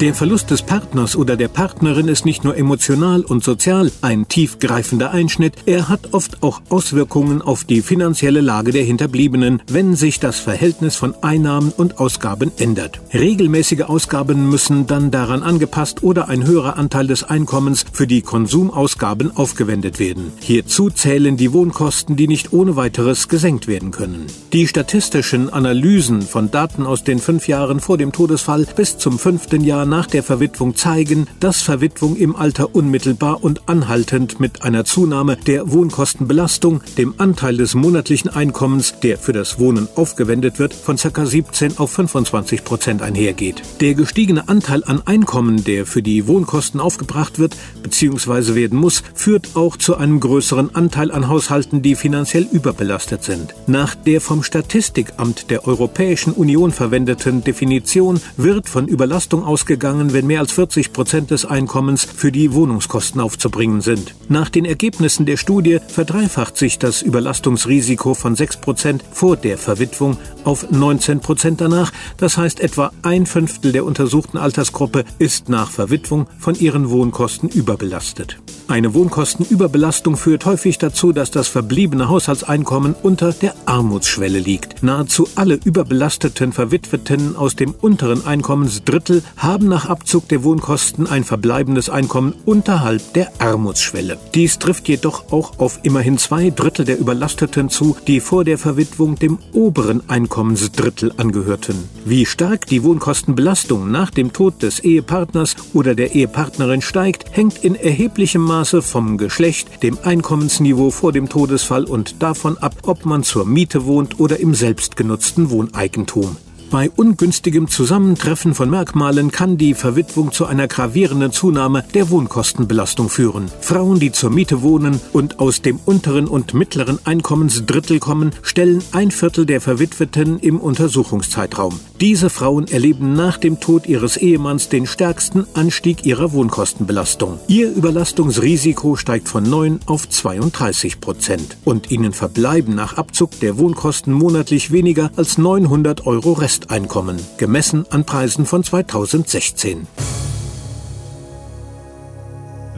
Der Verlust des Partners oder der Partnerin ist nicht nur emotional und sozial ein tiefgreifender Einschnitt, er hat oft auch Auswirkungen auf die finanzielle Lage der Hinterbliebenen, wenn sich das Verhältnis von Einnahmen und Ausgaben ändert. Regelmäßige Ausgaben müssen dann daran angepasst oder ein höherer Anteil des Einkommens für die Konsumausgaben aufgewendet werden. Hierzu zählen die Wohnkosten, die nicht ohne weiteres gesenkt werden können. Die statistischen Analysen von Daten aus den fünf Jahren vor dem Todesfall bis zum fünften Jahr nach der Verwitwung zeigen, dass Verwitwung im Alter unmittelbar und anhaltend mit einer Zunahme der Wohnkostenbelastung, dem Anteil des monatlichen Einkommens, der für das Wohnen aufgewendet wird, von ca. 17 auf 25 Prozent einhergeht. Der gestiegene Anteil an Einkommen, der für die Wohnkosten aufgebracht wird bzw. werden muss, führt auch zu einem größeren Anteil an Haushalten, die finanziell überbelastet sind. Nach der vom Statistikamt der Europäischen Union verwendeten Definition wird von Überlastung ausgegangen, gegangen, wenn mehr als 40 Prozent des Einkommens für die Wohnungskosten aufzubringen sind. Nach den Ergebnissen der Studie verdreifacht sich das Überlastungsrisiko von 6 Prozent vor der Verwitwung auf 19 Prozent danach. Das heißt, etwa ein Fünftel der untersuchten Altersgruppe ist nach Verwitwung von ihren Wohnkosten überbelastet. Eine Wohnkostenüberbelastung führt häufig dazu, dass das verbliebene Haushaltseinkommen unter der Armutsschwelle liegt. Nahezu alle überbelasteten Verwitweten aus dem unteren Einkommensdrittel haben nach Abzug der Wohnkosten ein verbleibendes Einkommen unterhalb der Armutsschwelle. Dies trifft jedoch auch auf immerhin zwei Drittel der Überlasteten zu, die vor der Verwitwung dem oberen Einkommensdrittel angehörten. Wie stark die Wohnkostenbelastung nach dem Tod des Ehepartners oder der Ehepartnerin steigt, hängt in erheblichem Maße Maße vom Geschlecht, dem Einkommensniveau vor dem Todesfall und davon ab, ob man zur Miete wohnt oder im selbstgenutzten Wohneigentum. Bei ungünstigem Zusammentreffen von Merkmalen kann die Verwitwung zu einer gravierenden Zunahme der Wohnkostenbelastung führen. Frauen, die zur Miete wohnen und aus dem unteren und mittleren Einkommensdrittel kommen, stellen ein Viertel der Verwitweten im Untersuchungszeitraum. Diese Frauen erleben nach dem Tod ihres Ehemanns den stärksten Anstieg ihrer Wohnkostenbelastung. Ihr Überlastungsrisiko steigt von 9 auf 32 Prozent und ihnen verbleiben nach Abzug der Wohnkosten monatlich weniger als 900 Euro Rest Resteinkommen, gemessen an Preisen von 2016.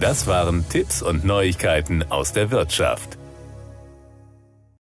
Das waren Tipps und Neuigkeiten aus der Wirtschaft.